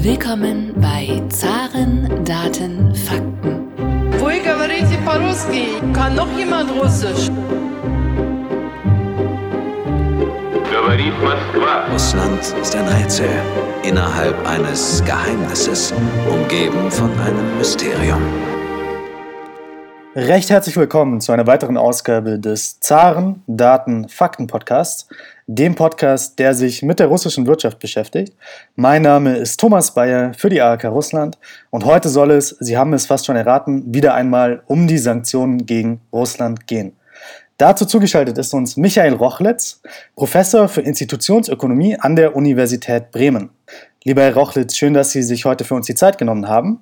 Willkommen bei Zaren, Daten, Fakten. Вы говорите по-русски? Kann noch jemand Russisch? Говорит Москва. Russland ist ein Rätsel innerhalb eines Geheimnisses, umgeben von einem Mysterium. Recht herzlich willkommen zu einer weiteren Ausgabe des Zaren Daten Fakten Podcasts, dem Podcast, der sich mit der russischen Wirtschaft beschäftigt. Mein Name ist Thomas Bayer für die ARK Russland und heute soll es, Sie haben es fast schon erraten, wieder einmal um die Sanktionen gegen Russland gehen. Dazu zugeschaltet ist uns Michael Rochlitz, Professor für Institutionsökonomie an der Universität Bremen. Lieber Herr Rochlitz, schön, dass Sie sich heute für uns die Zeit genommen haben.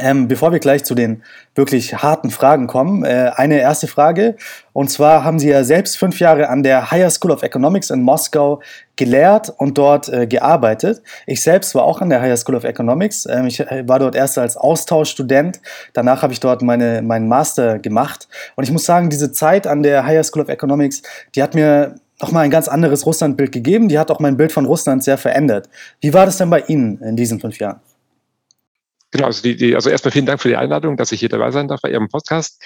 Ähm, bevor wir gleich zu den wirklich harten Fragen kommen, äh, eine erste Frage. Und zwar haben Sie ja selbst fünf Jahre an der Higher School of Economics in Moskau gelehrt und dort äh, gearbeitet. Ich selbst war auch an der Higher School of Economics. Ähm, ich äh, war dort erst als Austauschstudent. Danach habe ich dort meine, meinen Master gemacht. Und ich muss sagen, diese Zeit an der Higher School of Economics, die hat mir nochmal ein ganz anderes Russlandbild gegeben. Die hat auch mein Bild von Russland sehr verändert. Wie war das denn bei Ihnen in diesen fünf Jahren? Genau, also, die, die, also erstmal vielen Dank für die Einladung, dass ich hier dabei sein darf bei Ihrem Podcast.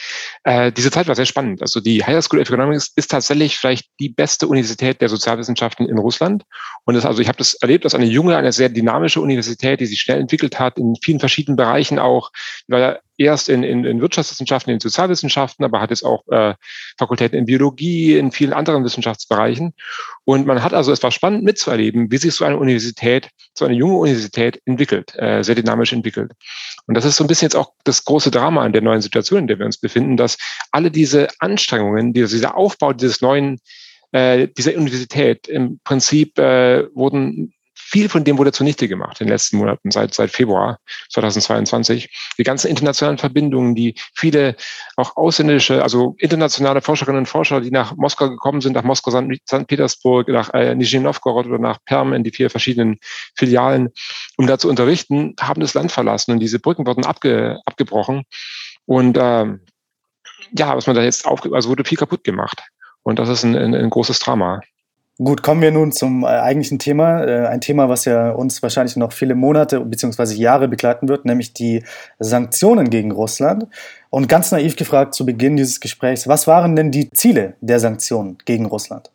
Äh, diese Zeit war sehr spannend. Also die Higher School of Economics ist tatsächlich vielleicht die beste Universität der Sozialwissenschaften in Russland. Und das, also ich habe das erlebt als eine junge, eine sehr dynamische Universität, die sich schnell entwickelt hat, in vielen verschiedenen Bereichen auch. Ja erst in, in, in Wirtschaftswissenschaften, in Sozialwissenschaften, aber hat jetzt auch äh, Fakultäten in Biologie, in vielen anderen Wissenschaftsbereichen. Und man hat also, es war spannend mitzuerleben, wie sich so eine Universität, so eine junge Universität entwickelt, äh, sehr dynamisch entwickelt. Und das ist so ein bisschen jetzt auch das große Drama in der neuen Situation, in der wir uns befinden, dass alle diese Anstrengungen, dieser Aufbau dieses neuen äh, dieser Universität im Prinzip äh, wurden viel von dem wurde zunichte gemacht in den letzten Monaten, seit, seit Februar 2022. Die ganzen internationalen Verbindungen, die viele auch ausländische, also internationale Forscherinnen und Forscher, die nach Moskau gekommen sind, nach Moskau, St. Petersburg, nach äh, Nizhny Novgorod oder nach Perm in die vier verschiedenen Filialen, um da zu unterrichten, haben das Land verlassen und diese Brücken wurden abge, abgebrochen. Und ähm, ja, was man da jetzt aufgibt, also wurde viel kaputt gemacht. Und das ist ein, ein, ein großes Drama. Gut, kommen wir nun zum äh, eigentlichen Thema. Äh, ein Thema, was ja uns wahrscheinlich noch viele Monate bzw. Jahre begleiten wird, nämlich die Sanktionen gegen Russland. Und ganz naiv gefragt zu Beginn dieses Gesprächs, was waren denn die Ziele der Sanktionen gegen Russland?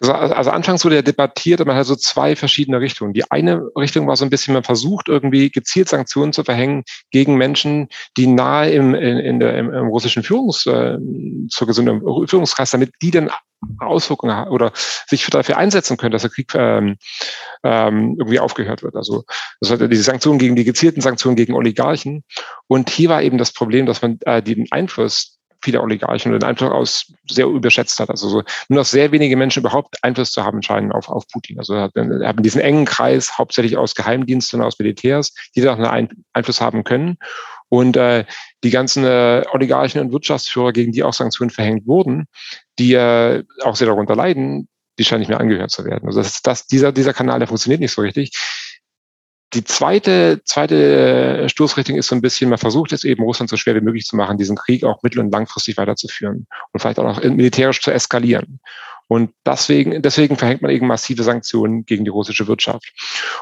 Also, also anfangs wurde ja debattiert, man hat so zwei verschiedene Richtungen. Die eine Richtung war so ein bisschen, man versucht irgendwie gezielt Sanktionen zu verhängen gegen Menschen, die nahe im, in, in der, im, im russischen Führungs, äh, zur gesunden Führungskreis, damit die dann Auswirkungen haben oder sich dafür einsetzen können, dass der Krieg ähm, ähm, irgendwie aufgehört wird. Also das hat diese Sanktionen gegen die gezielten Sanktionen gegen Oligarchen. Und hier war eben das Problem, dass man äh, den Einfluss viele Oligarchen oder den Einfluss aus sehr überschätzt hat. Also so, nur noch sehr wenige Menschen überhaupt Einfluss zu haben scheinen auf, auf Putin. Also er haben diesen engen Kreis hauptsächlich aus Geheimdiensten und aus Militärs, die da einen Einfluss haben können. Und äh, die ganzen äh, Oligarchen und Wirtschaftsführer, gegen die auch Sanktionen verhängt wurden, die äh, auch sehr darunter leiden, die scheinen nicht mehr angehört zu werden. Also das das, dieser, dieser Kanal, der funktioniert nicht so richtig. Die zweite, zweite äh, Stoßrichtung ist so ein bisschen, man versucht es eben Russland so schwer wie möglich zu machen, diesen Krieg auch mittel- und langfristig weiterzuführen und vielleicht auch noch militärisch zu eskalieren. Und deswegen, deswegen verhängt man eben massive Sanktionen gegen die russische Wirtschaft.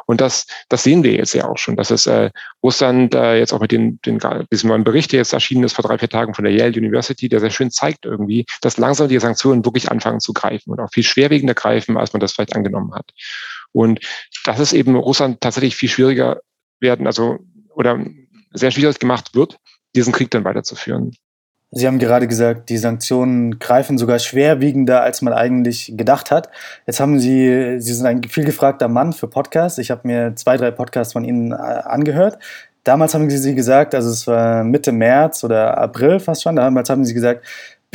Und das, das sehen wir jetzt ja auch schon, dass es äh, Russland äh, jetzt auch mit den, den, diesem neuen Bericht, der jetzt erschienen ist vor drei, vier Tagen von der Yale University, der sehr schön zeigt irgendwie, dass langsam die Sanktionen wirklich anfangen zu greifen und auch viel schwerwiegender greifen, als man das vielleicht angenommen hat. Und das ist eben Russland tatsächlich viel schwieriger werden, also oder sehr schwierig gemacht wird, diesen Krieg dann weiterzuführen. Sie haben gerade gesagt, die Sanktionen greifen sogar schwerwiegender, als man eigentlich gedacht hat. Jetzt haben Sie, Sie sind ein viel gefragter Mann für Podcasts. Ich habe mir zwei, drei Podcasts von Ihnen äh, angehört. Damals haben Sie gesagt, also es war Mitte März oder April fast schon, damals haben Sie gesagt,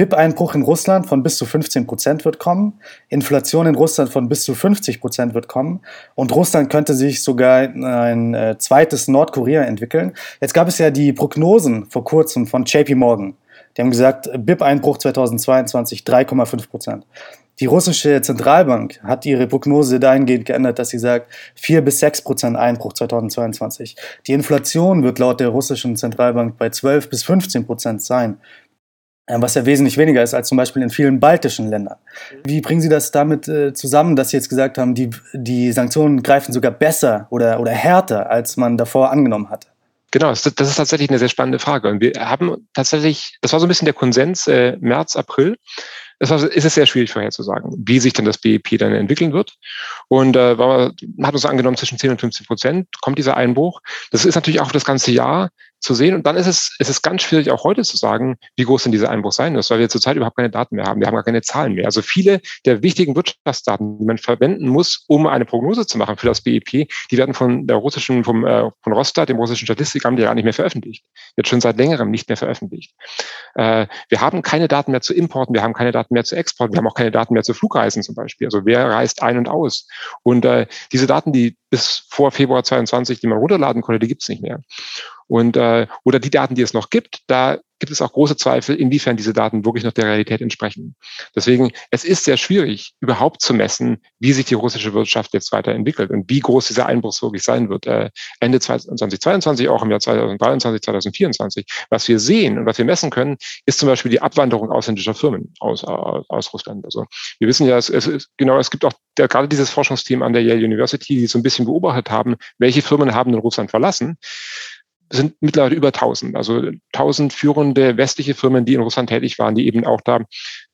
BIP-Einbruch in Russland von bis zu 15 Prozent wird kommen, Inflation in Russland von bis zu 50 Prozent wird kommen und Russland könnte sich sogar ein äh, zweites Nordkorea entwickeln. Jetzt gab es ja die Prognosen vor kurzem von JP Morgan. Die haben gesagt, BIP-Einbruch 2022 3,5 Prozent. Die russische Zentralbank hat ihre Prognose dahingehend geändert, dass sie sagt 4 bis 6 Prozent Einbruch 2022. Die Inflation wird laut der russischen Zentralbank bei 12 bis 15 Prozent sein. Äh, was ja wesentlich weniger ist als zum Beispiel in vielen baltischen Ländern. Wie bringen Sie das damit äh, zusammen, dass Sie jetzt gesagt haben, die, die Sanktionen greifen sogar besser oder, oder härter, als man davor angenommen hatte? Genau, das, ist tatsächlich eine sehr spannende Frage. Und wir haben tatsächlich, das war so ein bisschen der Konsens äh, März, April, es ist es sehr schwierig vorherzusagen, wie sich denn das BIP dann entwickeln wird. Und äh, man hat uns angenommen, zwischen 10 und 15 Prozent kommt dieser Einbruch. Das ist natürlich auch das ganze Jahr zu sehen. Und dann ist es, es ist ganz schwierig, auch heute zu sagen, wie groß denn dieser Einbruch sein muss, weil wir zurzeit überhaupt keine Daten mehr haben. Wir haben gar keine Zahlen mehr. Also viele der wichtigen Wirtschaftsdaten, die man verwenden muss, um eine Prognose zu machen für das BIP, die werden von der russischen, vom, äh, von Rostat, dem russischen Statistikamt, ja gar nicht mehr veröffentlicht. Jetzt schon seit längerem nicht mehr veröffentlicht. Äh, wir haben keine Daten mehr zu Importen, wir haben keine Daten mehr zu Exporten, wir haben auch keine Daten mehr zu Flugreisen zum Beispiel. Also wer reist ein und aus? Und äh, diese Daten, die bis vor Februar 22, die man runterladen konnte, die gibt es nicht mehr. Und äh, oder die Daten, die es noch gibt, da gibt es auch große Zweifel, inwiefern diese Daten wirklich noch der Realität entsprechen. Deswegen, es ist sehr schwierig, überhaupt zu messen, wie sich die russische Wirtschaft jetzt weiterentwickelt und wie groß dieser Einbruch wirklich sein wird. Äh, Ende 2022, auch im Jahr 2023, 2024. Was wir sehen und was wir messen können, ist zum Beispiel die Abwanderung ausländischer Firmen aus, aus, aus Russland. Also wir wissen ja, es, es, genau, es gibt auch der, gerade dieses Forschungsteam an der Yale University, die so ein bisschen beobachtet haben, welche Firmen haben in Russland verlassen sind mittlerweile über 1000. Also 1000 führende westliche Firmen, die in Russland tätig waren, die eben auch da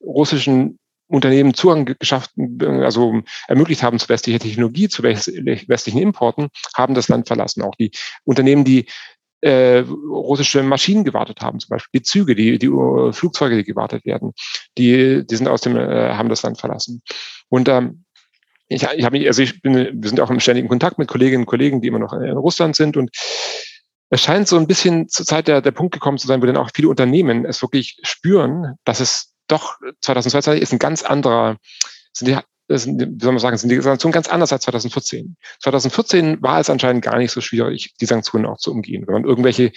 russischen Unternehmen Zugang geschafft, also ermöglicht haben zu westlicher Technologie, zu westlichen Importen, haben das Land verlassen. Auch die Unternehmen, die äh, russische Maschinen gewartet haben, zum Beispiel die Züge, die, die uh, Flugzeuge, die gewartet werden, die, die sind aus dem, äh, haben das Land verlassen. Und ähm, ich, ich habe mich, also ich bin, wir sind auch im ständigen Kontakt mit Kolleginnen und Kollegen, die immer noch in Russland sind und es scheint so ein bisschen zur Zeit der, der Punkt gekommen zu sein, wo dann auch viele Unternehmen es wirklich spüren, dass es doch 2022 ist ein ganz anderer, sind die, sind, wie soll man sagen, sind die Sanktionen ganz anders als 2014. 2014 war es anscheinend gar nicht so schwierig, die Sanktionen auch zu umgehen. Wenn man irgendwelche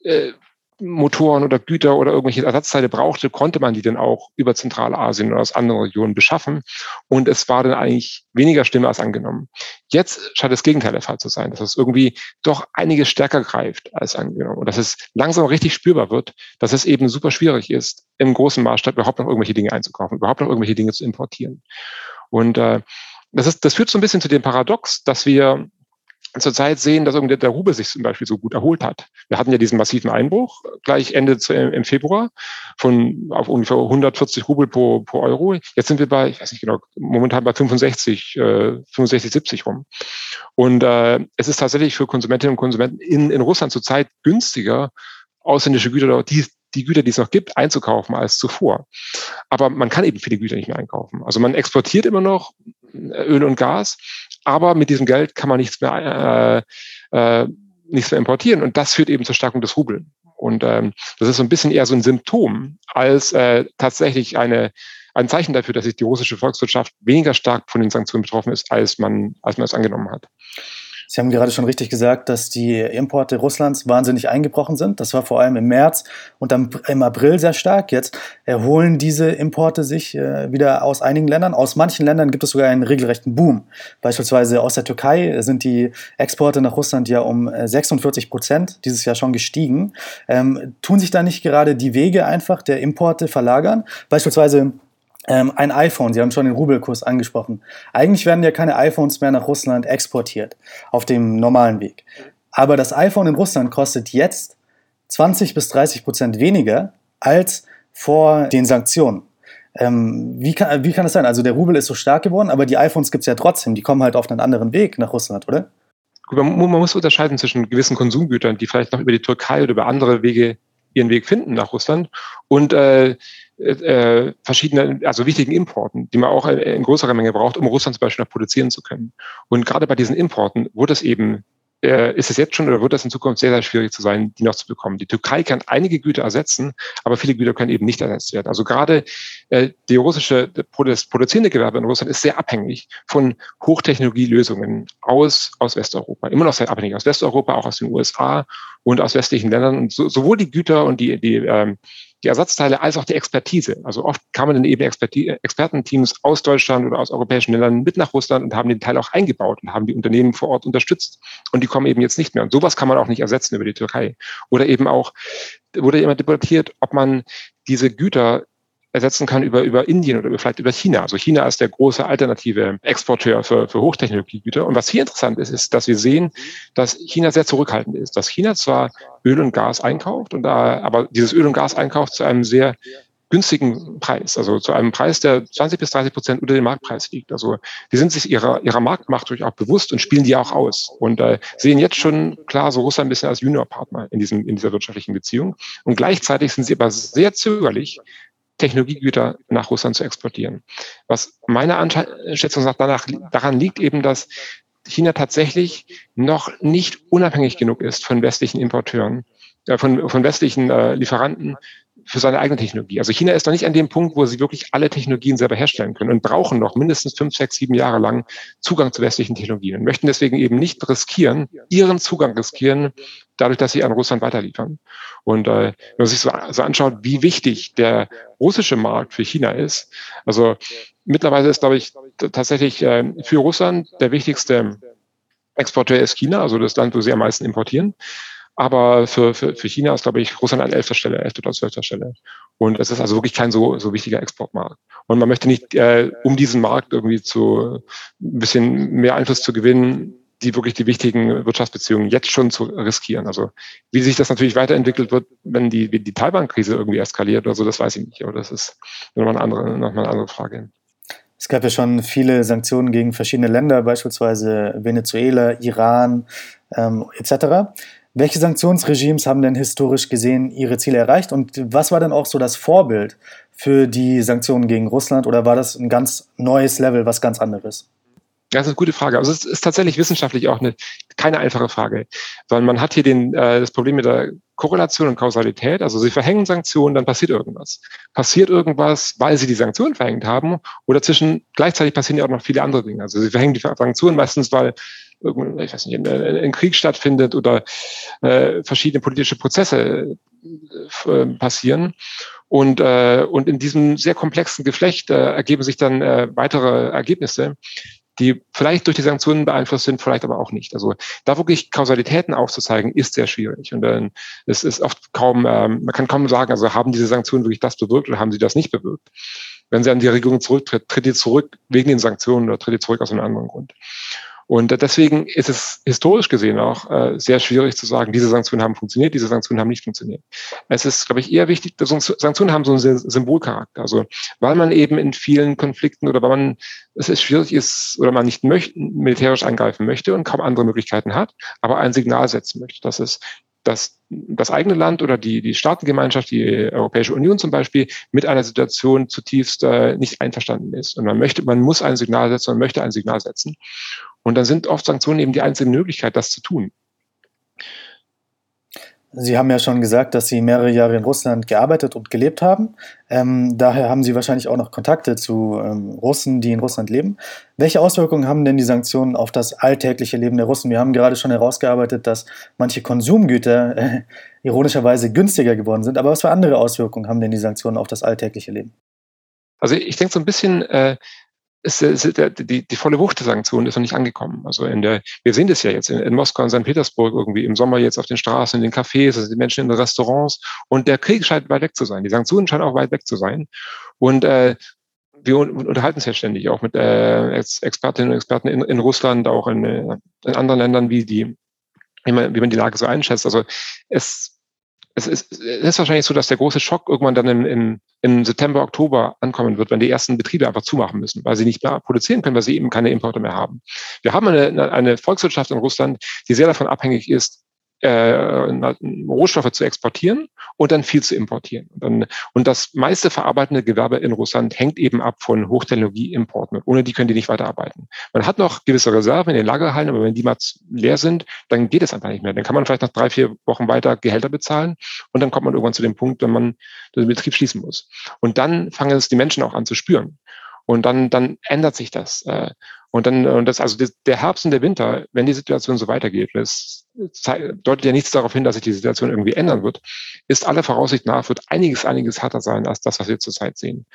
äh, Motoren oder Güter oder irgendwelche Ersatzteile brauchte, konnte man die dann auch über Zentralasien oder aus anderen Regionen beschaffen. Und es war dann eigentlich weniger Stimme als angenommen. Jetzt scheint das Gegenteil der Fall zu sein, dass es irgendwie doch einiges stärker greift als angenommen. Und dass es langsam richtig spürbar wird, dass es eben super schwierig ist, im großen Maßstab überhaupt noch irgendwelche Dinge einzukaufen, überhaupt noch irgendwelche Dinge zu importieren. Und äh, das, ist, das führt so ein bisschen zu dem Paradox, dass wir zurzeit sehen, dass irgendwie der Rubel sich zum Beispiel so gut erholt hat. Wir hatten ja diesen massiven Einbruch gleich Ende zu, im Februar von auf ungefähr 140 Rubel pro, pro Euro. Jetzt sind wir bei, ich weiß nicht genau, momentan bei 65, äh, 65, 70 rum. Und äh, es ist tatsächlich für Konsumentinnen und Konsumenten in, in Russland zurzeit günstiger, ausländische Güter, die, die Güter, die es noch gibt, einzukaufen als zuvor. Aber man kann eben viele Güter nicht mehr einkaufen. Also man exportiert immer noch Öl und Gas, aber mit diesem Geld kann man nichts mehr, äh, äh, nichts mehr importieren. Und das führt eben zur Stärkung des Rubel. Und ähm, das ist so ein bisschen eher so ein Symptom als äh, tatsächlich eine, ein Zeichen dafür, dass sich die russische Volkswirtschaft weniger stark von den Sanktionen betroffen ist, als man, als man es angenommen hat. Sie haben gerade schon richtig gesagt, dass die Importe Russlands wahnsinnig eingebrochen sind. Das war vor allem im März und im April sehr stark. Jetzt erholen diese Importe sich äh, wieder aus einigen Ländern. Aus manchen Ländern gibt es sogar einen regelrechten Boom. Beispielsweise aus der Türkei sind die Exporte nach Russland ja um 46 äh, Prozent dieses Jahr schon gestiegen. Ähm, tun sich da nicht gerade die Wege einfach der Importe verlagern? Beispielsweise ähm, ein iPhone, Sie haben schon den Rubelkurs angesprochen. Eigentlich werden ja keine iPhones mehr nach Russland exportiert, auf dem normalen Weg. Aber das iPhone in Russland kostet jetzt 20 bis 30 Prozent weniger als vor den Sanktionen. Ähm, wie, kann, wie kann das sein? Also der Rubel ist so stark geworden, aber die iPhones gibt es ja trotzdem. Die kommen halt auf einen anderen Weg nach Russland, oder? Man, man muss unterscheiden zwischen gewissen Konsumgütern, die vielleicht noch über die Türkei oder über andere Wege ihren Weg finden nach Russland und äh, äh, verschiedene, also wichtigen Importen, die man auch in größerer Menge braucht, um Russland zum Beispiel noch produzieren zu können. Und gerade bei diesen Importen wurde es eben äh, ist es jetzt schon oder wird es in Zukunft sehr, sehr schwierig zu sein, die noch zu bekommen. Die Türkei kann einige Güter ersetzen, aber viele Güter können eben nicht ersetzt werden. Also gerade äh, die russische, das produzierende Gewerbe in Russland ist sehr abhängig von Hochtechnologielösungen aus, aus Westeuropa. Immer noch sehr abhängig aus Westeuropa, auch aus den USA und aus westlichen Ländern. Und so, sowohl die Güter und die, die ähm, die Ersatzteile als auch die Expertise. Also oft kamen dann eben Expertenteams aus Deutschland oder aus europäischen Ländern mit nach Russland und haben den Teil auch eingebaut und haben die Unternehmen vor Ort unterstützt. Und die kommen eben jetzt nicht mehr. Und sowas kann man auch nicht ersetzen über die Türkei. Oder eben auch, wurde immer debattiert, ob man diese Güter ersetzen kann über, über Indien oder vielleicht über China. Also China ist der große alternative Exporteur für, für Hochtechnologiegüter. Und was hier interessant ist, ist, dass wir sehen, dass China sehr zurückhaltend ist. Dass China zwar Öl und Gas einkauft, und da, aber dieses Öl und Gas einkauft zu einem sehr günstigen Preis, also zu einem Preis, der 20 bis 30 Prozent unter dem Marktpreis liegt. Also die sind sich ihrer, ihrer Marktmacht durchaus bewusst und spielen die auch aus und äh, sehen jetzt schon klar so Russland ein bisschen als Juniorpartner in, diesem, in dieser wirtschaftlichen Beziehung. Und gleichzeitig sind sie aber sehr zögerlich, Technologiegüter nach Russland zu exportieren. Was meiner Einschätzung nach danach, daran liegt eben, dass China tatsächlich noch nicht unabhängig genug ist von westlichen Importeuren, äh, von, von westlichen äh, Lieferanten für seine eigene Technologie. Also China ist noch nicht an dem Punkt, wo sie wirklich alle Technologien selber herstellen können und brauchen noch mindestens fünf, sechs, sieben Jahre lang Zugang zu westlichen Technologien und möchten deswegen eben nicht riskieren, ihren Zugang riskieren, dadurch, dass sie an Russland weiterliefern. Und äh, wenn man sich so, so anschaut, wie wichtig der russische Markt für China ist, also mittlerweile ist, glaube ich, tatsächlich äh, für Russland der wichtigste Exporteur ist China, also das Land, wo sie am meisten importieren. Aber für, für, für China ist, glaube ich, Russland an elfter Stelle, elfter oder zwölfter Stelle. Und es ist also wirklich kein so, so wichtiger Exportmarkt. Und man möchte nicht, äh, um diesen Markt irgendwie zu ein bisschen mehr Einfluss zu gewinnen, die wirklich die wichtigen Wirtschaftsbeziehungen jetzt schon zu riskieren. Also wie sich das natürlich weiterentwickelt wird, wenn die, die Taiwan-Krise irgendwie eskaliert oder so, das weiß ich nicht. Aber das ist nochmal eine andere, nochmal eine andere Frage. Es gab ja schon viele Sanktionen gegen verschiedene Länder, beispielsweise Venezuela, Iran ähm, etc. Welche Sanktionsregimes haben denn historisch gesehen ihre Ziele erreicht und was war denn auch so das Vorbild für die Sanktionen gegen Russland oder war das ein ganz neues Level, was ganz anderes? Das ist eine gute Frage. Also es ist tatsächlich wissenschaftlich auch eine, keine einfache Frage, weil man hat hier den, äh, das Problem mit der Korrelation und Kausalität. Also sie verhängen Sanktionen, dann passiert irgendwas. Passiert irgendwas, weil sie die Sanktionen verhängt haben oder zwischen gleichzeitig passieren ja auch noch viele andere Dinge. Also sie verhängen die Sanktionen meistens, weil ich weiß nicht, ein, Krieg stattfindet oder äh, verschiedene politische Prozesse äh, passieren. Und, äh, und in diesem sehr komplexen Geflecht äh, ergeben sich dann äh, weitere Ergebnisse, die vielleicht durch die Sanktionen beeinflusst sind, vielleicht aber auch nicht. Also da wirklich Kausalitäten aufzuzeigen, ist sehr schwierig. Und dann es ist oft kaum, ähm, man kann kaum sagen, also haben diese Sanktionen wirklich das bewirkt oder haben sie das nicht bewirkt. Wenn sie an die Regierung zurücktritt, tritt die zurück wegen den Sanktionen oder tritt die zurück aus einem anderen Grund. Und deswegen ist es historisch gesehen auch äh, sehr schwierig zu sagen, diese Sanktionen haben funktioniert, diese Sanktionen haben nicht funktioniert. Es ist, glaube ich, eher wichtig, Sanktionen haben so einen Symbolcharakter. Also weil man eben in vielen Konflikten oder weil man es ist schwierig ist oder man nicht möchte, militärisch eingreifen möchte und kaum andere Möglichkeiten hat, aber ein Signal setzen möchte, dass es dass das eigene Land oder die, die Staatengemeinschaft, die Europäische Union zum Beispiel, mit einer Situation zutiefst äh, nicht einverstanden ist. Und man möchte, man muss ein Signal setzen, man möchte ein Signal setzen. Und dann sind oft Sanktionen eben die einzige Möglichkeit, das zu tun. Sie haben ja schon gesagt, dass Sie mehrere Jahre in Russland gearbeitet und gelebt haben. Ähm, daher haben Sie wahrscheinlich auch noch Kontakte zu ähm, Russen, die in Russland leben. Welche Auswirkungen haben denn die Sanktionen auf das alltägliche Leben der Russen? Wir haben gerade schon herausgearbeitet, dass manche Konsumgüter äh, ironischerweise günstiger geworden sind. Aber was für andere Auswirkungen haben denn die Sanktionen auf das alltägliche Leben? Also ich denke so ein bisschen, äh, ist, ist der, die, die volle Wucht der Sanktionen ist noch nicht angekommen. Also in der, wir sehen das ja jetzt in, in Moskau und St. Petersburg irgendwie im Sommer jetzt auf den Straßen, in den Cafés, also die Menschen in den Restaurants und der Krieg scheint weit weg zu sein. Die Sanktionen scheinen auch weit weg zu sein. Und äh, wir unterhalten uns ja ständig auch mit äh, Expertinnen und Experten in, in Russland, auch in, äh, in anderen Ländern, wie die, wie man, wie man die Lage so einschätzt. Also es es ist, es ist wahrscheinlich so, dass der große Schock irgendwann dann im, im, im September, Oktober ankommen wird, wenn die ersten Betriebe einfach zumachen müssen, weil sie nicht mehr produzieren können, weil sie eben keine Importe mehr haben. Wir haben eine, eine Volkswirtschaft in Russland, die sehr davon abhängig ist, äh, Rohstoffe zu exportieren und dann viel zu importieren. Und, dann, und das meiste verarbeitende Gewerbe in Russland hängt eben ab von Hochtechnologieimporten. Ohne die können die nicht weiterarbeiten. Man hat noch gewisse Reserven in den Lagerhallen, aber wenn die mal leer sind, dann geht es einfach nicht mehr. Dann kann man vielleicht nach drei, vier Wochen weiter Gehälter bezahlen und dann kommt man irgendwann zu dem Punkt, wenn man den Betrieb schließen muss. Und dann fangen es die Menschen auch an zu spüren. Und dann, dann ändert sich das. Äh, und dann, und das, also der Herbst und der Winter, wenn die Situation so weitergeht, das deutet ja nichts darauf hin, dass sich die Situation irgendwie ändern wird, ist aller Voraussicht nach, wird einiges, einiges härter sein als das, was wir zurzeit sehen.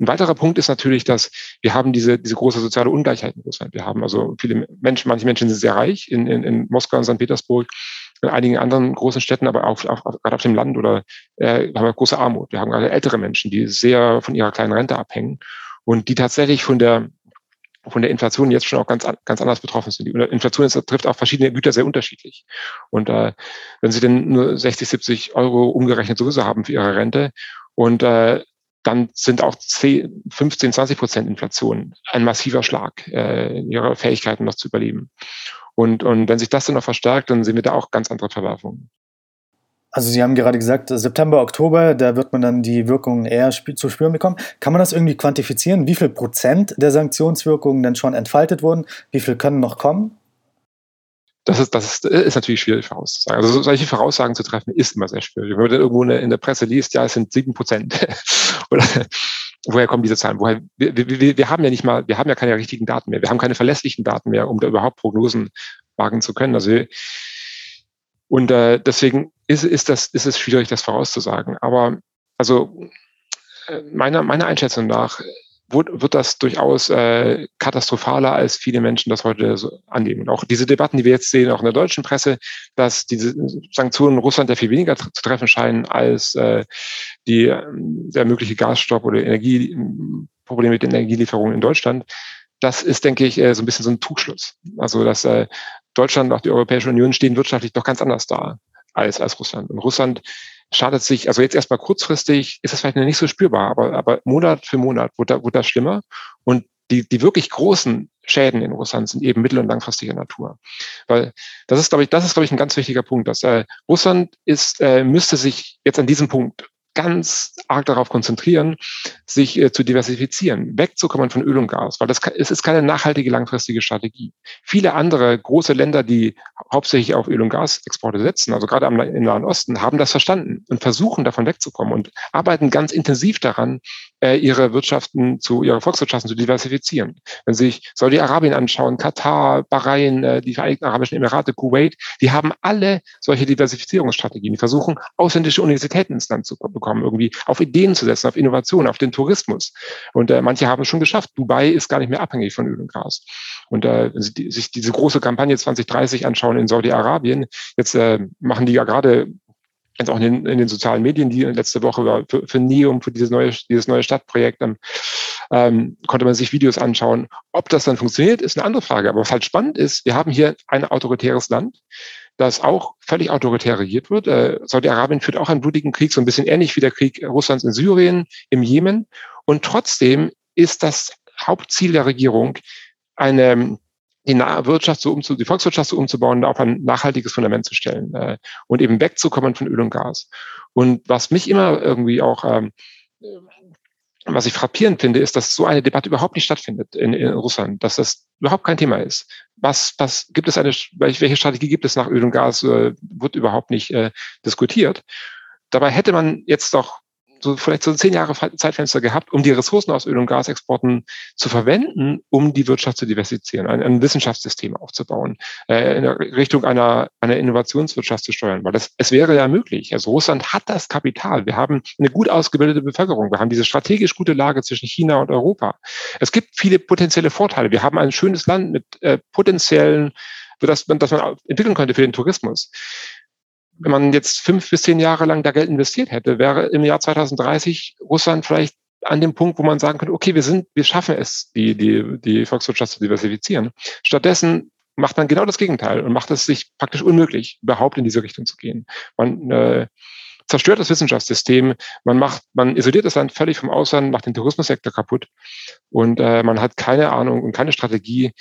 Ein weiterer Punkt ist natürlich, dass wir haben diese, diese große soziale Ungleichheit in Russland. Wir haben also viele Menschen, manche Menschen sind sehr reich in, in, in Moskau und St. Petersburg in einigen anderen großen Städten, aber auch, auch, auch gerade auf dem Land oder äh, haben wir große Armut. Wir haben gerade ältere Menschen, die sehr von ihrer kleinen Rente abhängen und die tatsächlich von der von der Inflation jetzt schon auch ganz, ganz anders betroffen sind. Die Inflation ist, trifft auch verschiedene Güter sehr unterschiedlich. Und äh, wenn Sie denn nur 60, 70 Euro umgerechnet sowieso haben für Ihre Rente und äh, dann sind auch 10, 15, 20 Prozent Inflation ein massiver Schlag äh, in ihrer Fähigkeiten noch zu überleben. Und, und wenn sich das dann noch verstärkt, dann sehen wir da auch ganz andere Verwerfungen. Also Sie haben gerade gesagt, September, Oktober, da wird man dann die Wirkungen eher zu spüren bekommen. Kann man das irgendwie quantifizieren? Wie viel Prozent der Sanktionswirkungen denn schon entfaltet wurden? Wie viel können noch kommen? Das ist, das ist, ist natürlich schwierig vorauszusagen. Also solche Voraussagen zu treffen, ist immer sehr schwierig. Wenn man dann irgendwo in der Presse liest, ja, es sind sieben Prozent. Oder woher kommen diese Zahlen? Woher, wir, wir, wir haben ja nicht mal, wir haben ja keine richtigen Daten mehr. Wir haben keine verlässlichen Daten mehr, um da überhaupt Prognosen wagen zu können. Also und äh, deswegen ist, ist, das, ist es schwierig, das vorauszusagen. Aber also äh, meiner, meiner Einschätzung nach wird, wird das durchaus äh, katastrophaler, als viele Menschen das heute so annehmen. Und auch diese Debatten, die wir jetzt sehen, auch in der deutschen Presse, dass diese Sanktionen Russland ja viel weniger zu treffen scheinen als äh, die, der mögliche Gasstopp oder Energieprobleme mit den Energielieferungen in Deutschland. Das ist, denke ich, äh, so ein bisschen so ein Tuchschluss. Also, dass äh, Deutschland und auch die Europäische Union stehen wirtschaftlich doch ganz anders da als, als Russland. Und Russland schadet sich, also jetzt erstmal kurzfristig ist es vielleicht noch nicht so spürbar, aber, aber Monat für Monat wird, da, wird das schlimmer. Und die, die wirklich großen Schäden in Russland sind eben mittel- und langfristiger Natur. Weil das ist, glaube ich, das ist, glaube ich, ein ganz wichtiger Punkt, dass äh, Russland ist, äh, müsste sich jetzt an diesem Punkt ganz arg darauf konzentrieren, sich äh, zu diversifizieren, wegzukommen von Öl und Gas, weil das es ist keine nachhaltige langfristige Strategie. Viele andere große Länder, die hauptsächlich auf Öl- und Gasexporte setzen, also gerade im Nahen Osten, haben das verstanden und versuchen davon wegzukommen und arbeiten ganz intensiv daran, äh, ihre Wirtschaften zu, ihre Volkswirtschaften zu diversifizieren. Wenn Sie sich Saudi-Arabien anschauen, Katar, Bahrain, äh, die Vereinigten Arabischen Emirate, Kuwait, die haben alle solche Diversifizierungsstrategien. Die versuchen, ausländische Universitäten ins Land zu bekommen irgendwie auf Ideen zu setzen, auf Innovation, auf den Tourismus. Und äh, manche haben es schon geschafft. Dubai ist gar nicht mehr abhängig von Öl und Gas. Und äh, wenn Sie die, sich diese große Kampagne 2030 anschauen in Saudi-Arabien, jetzt äh, machen die ja gerade jetzt auch in den, in den sozialen Medien, die letzte Woche war für, für NEOM, für dieses neue, dieses neue Stadtprojekt, ähm, ähm, konnte man sich Videos anschauen. Ob das dann funktioniert, ist eine andere Frage. Aber was halt spannend ist, wir haben hier ein autoritäres Land, das auch völlig autoritär regiert wird. Äh, Saudi-Arabien führt auch einen blutigen Krieg, so ein bisschen ähnlich wie der Krieg Russlands in Syrien, im Jemen. Und trotzdem ist das Hauptziel der Regierung, eine die Wirtschaft so umzu, die Volkswirtschaft so umzubauen, auf ein nachhaltiges Fundament zu stellen äh, und eben wegzukommen von Öl und Gas. Und was mich immer irgendwie auch ähm, was ich frappierend finde, ist, dass so eine Debatte überhaupt nicht stattfindet in, in Russland, dass das überhaupt kein Thema ist. Was, was gibt es eine, welche Strategie gibt es nach Öl und Gas, äh, wird überhaupt nicht äh, diskutiert. Dabei hätte man jetzt doch so vielleicht so zehn Jahre Zeitfenster gehabt, um die Ressourcen aus Öl- und Gasexporten zu verwenden, um die Wirtschaft zu diversifizieren, ein, ein Wissenschaftssystem aufzubauen, äh, in Richtung einer, einer Innovationswirtschaft zu steuern, weil das, es wäre ja möglich. Also Russland hat das Kapital. Wir haben eine gut ausgebildete Bevölkerung. Wir haben diese strategisch gute Lage zwischen China und Europa. Es gibt viele potenzielle Vorteile. Wir haben ein schönes Land mit äh, potenziellen das man, das man entwickeln könnte für den Tourismus wenn man jetzt fünf bis zehn Jahre lang da Geld investiert hätte, wäre im Jahr 2030 Russland vielleicht an dem Punkt, wo man sagen könnte, okay, wir sind, wir schaffen es, die, die, die Volkswirtschaft zu diversifizieren. Stattdessen macht man genau das Gegenteil und macht es sich praktisch unmöglich, überhaupt in diese Richtung zu gehen. Man äh, zerstört das Wissenschaftssystem, man macht, man isoliert das Land völlig vom Ausland, macht den Tourismussektor kaputt und äh, man hat keine Ahnung und keine Strategie,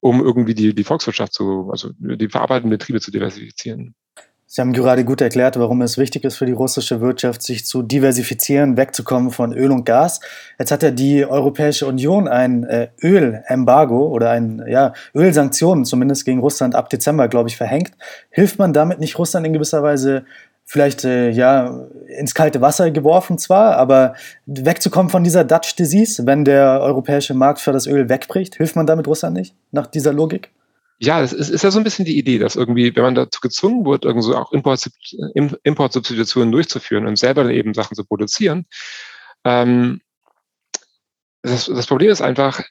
um irgendwie die, die Volkswirtschaft zu, also die verarbeitenden Betriebe zu diversifizieren. Sie haben gerade gut erklärt, warum es wichtig ist für die russische Wirtschaft, sich zu diversifizieren, wegzukommen von Öl und Gas. Jetzt hat ja die Europäische Union ein äh, Ölembargo oder ein ja, Ölsanktionen zumindest gegen Russland ab Dezember, glaube ich, verhängt. Hilft man damit nicht Russland in gewisser Weise vielleicht äh, ja ins kalte Wasser geworfen zwar, aber wegzukommen von dieser Dutch Disease, wenn der europäische Markt für das Öl wegbricht, hilft man damit Russland nicht nach dieser Logik? Ja, es ist, ist ja so ein bisschen die Idee, dass irgendwie, wenn man dazu gezwungen wird, irgendwie so auch Import, Importsubstitutionen durchzuführen und selber eben Sachen zu produzieren, ähm, das, das Problem ist einfach,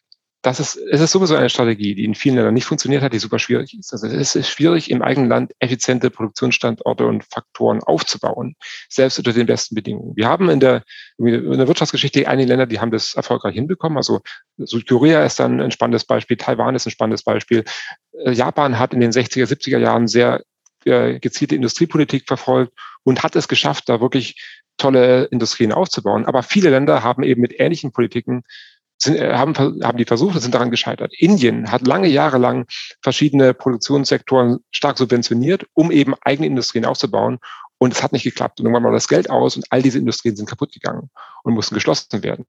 das ist, es ist sowieso eine Strategie, die in vielen Ländern nicht funktioniert hat, die super schwierig ist. Also es ist schwierig, im eigenen Land effiziente Produktionsstandorte und Faktoren aufzubauen, selbst unter den besten Bedingungen. Wir haben in der, in der Wirtschaftsgeschichte einige Länder, die haben das erfolgreich hinbekommen. Also Südkorea ist dann ein spannendes Beispiel, Taiwan ist ein spannendes Beispiel. Äh, Japan hat in den 60er, 70er Jahren sehr äh, gezielte Industriepolitik verfolgt und hat es geschafft, da wirklich tolle Industrien aufzubauen. Aber viele Länder haben eben mit ähnlichen Politiken sind, äh, haben, haben die versucht sind daran gescheitert. Indien hat lange Jahre lang verschiedene Produktionssektoren stark subventioniert, um eben eigene Industrien aufzubauen. Und es hat nicht geklappt. Und irgendwann war das Geld aus und all diese Industrien sind kaputt gegangen und mussten geschlossen werden.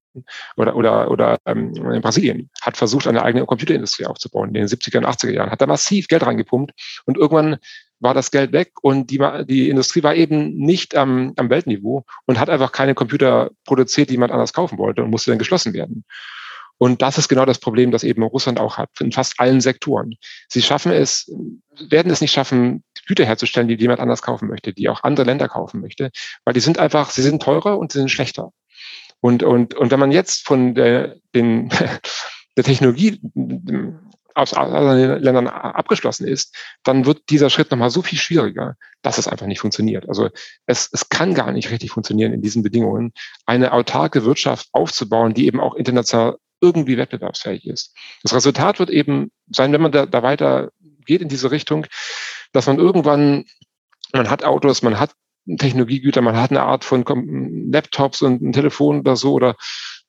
Oder, oder, oder ähm, in Brasilien hat versucht, eine eigene Computerindustrie aufzubauen in den 70er und 80er Jahren, hat da massiv Geld reingepumpt und irgendwann war das Geld weg und die, die Industrie war eben nicht am, am Weltniveau und hat einfach keine Computer produziert, die jemand anders kaufen wollte und musste dann geschlossen werden. Und das ist genau das Problem, das eben Russland auch hat, in fast allen Sektoren. Sie schaffen es, werden es nicht schaffen, Güter herzustellen, die jemand anders kaufen möchte, die auch andere Länder kaufen möchte, weil die sind einfach, sie sind teurer und sie sind schlechter. Und, und, und wenn man jetzt von der, den, der Technologie aus anderen Ländern abgeschlossen ist, dann wird dieser Schritt nochmal so viel schwieriger, dass es einfach nicht funktioniert. Also es, es kann gar nicht richtig funktionieren in diesen Bedingungen, eine autarke Wirtschaft aufzubauen, die eben auch international irgendwie wettbewerbsfähig ist. Das Resultat wird eben sein, wenn man da, da weiter geht in diese Richtung, dass man irgendwann, man hat Autos, man hat Technologiegüter, man hat eine Art von Laptops und ein Telefon oder so oder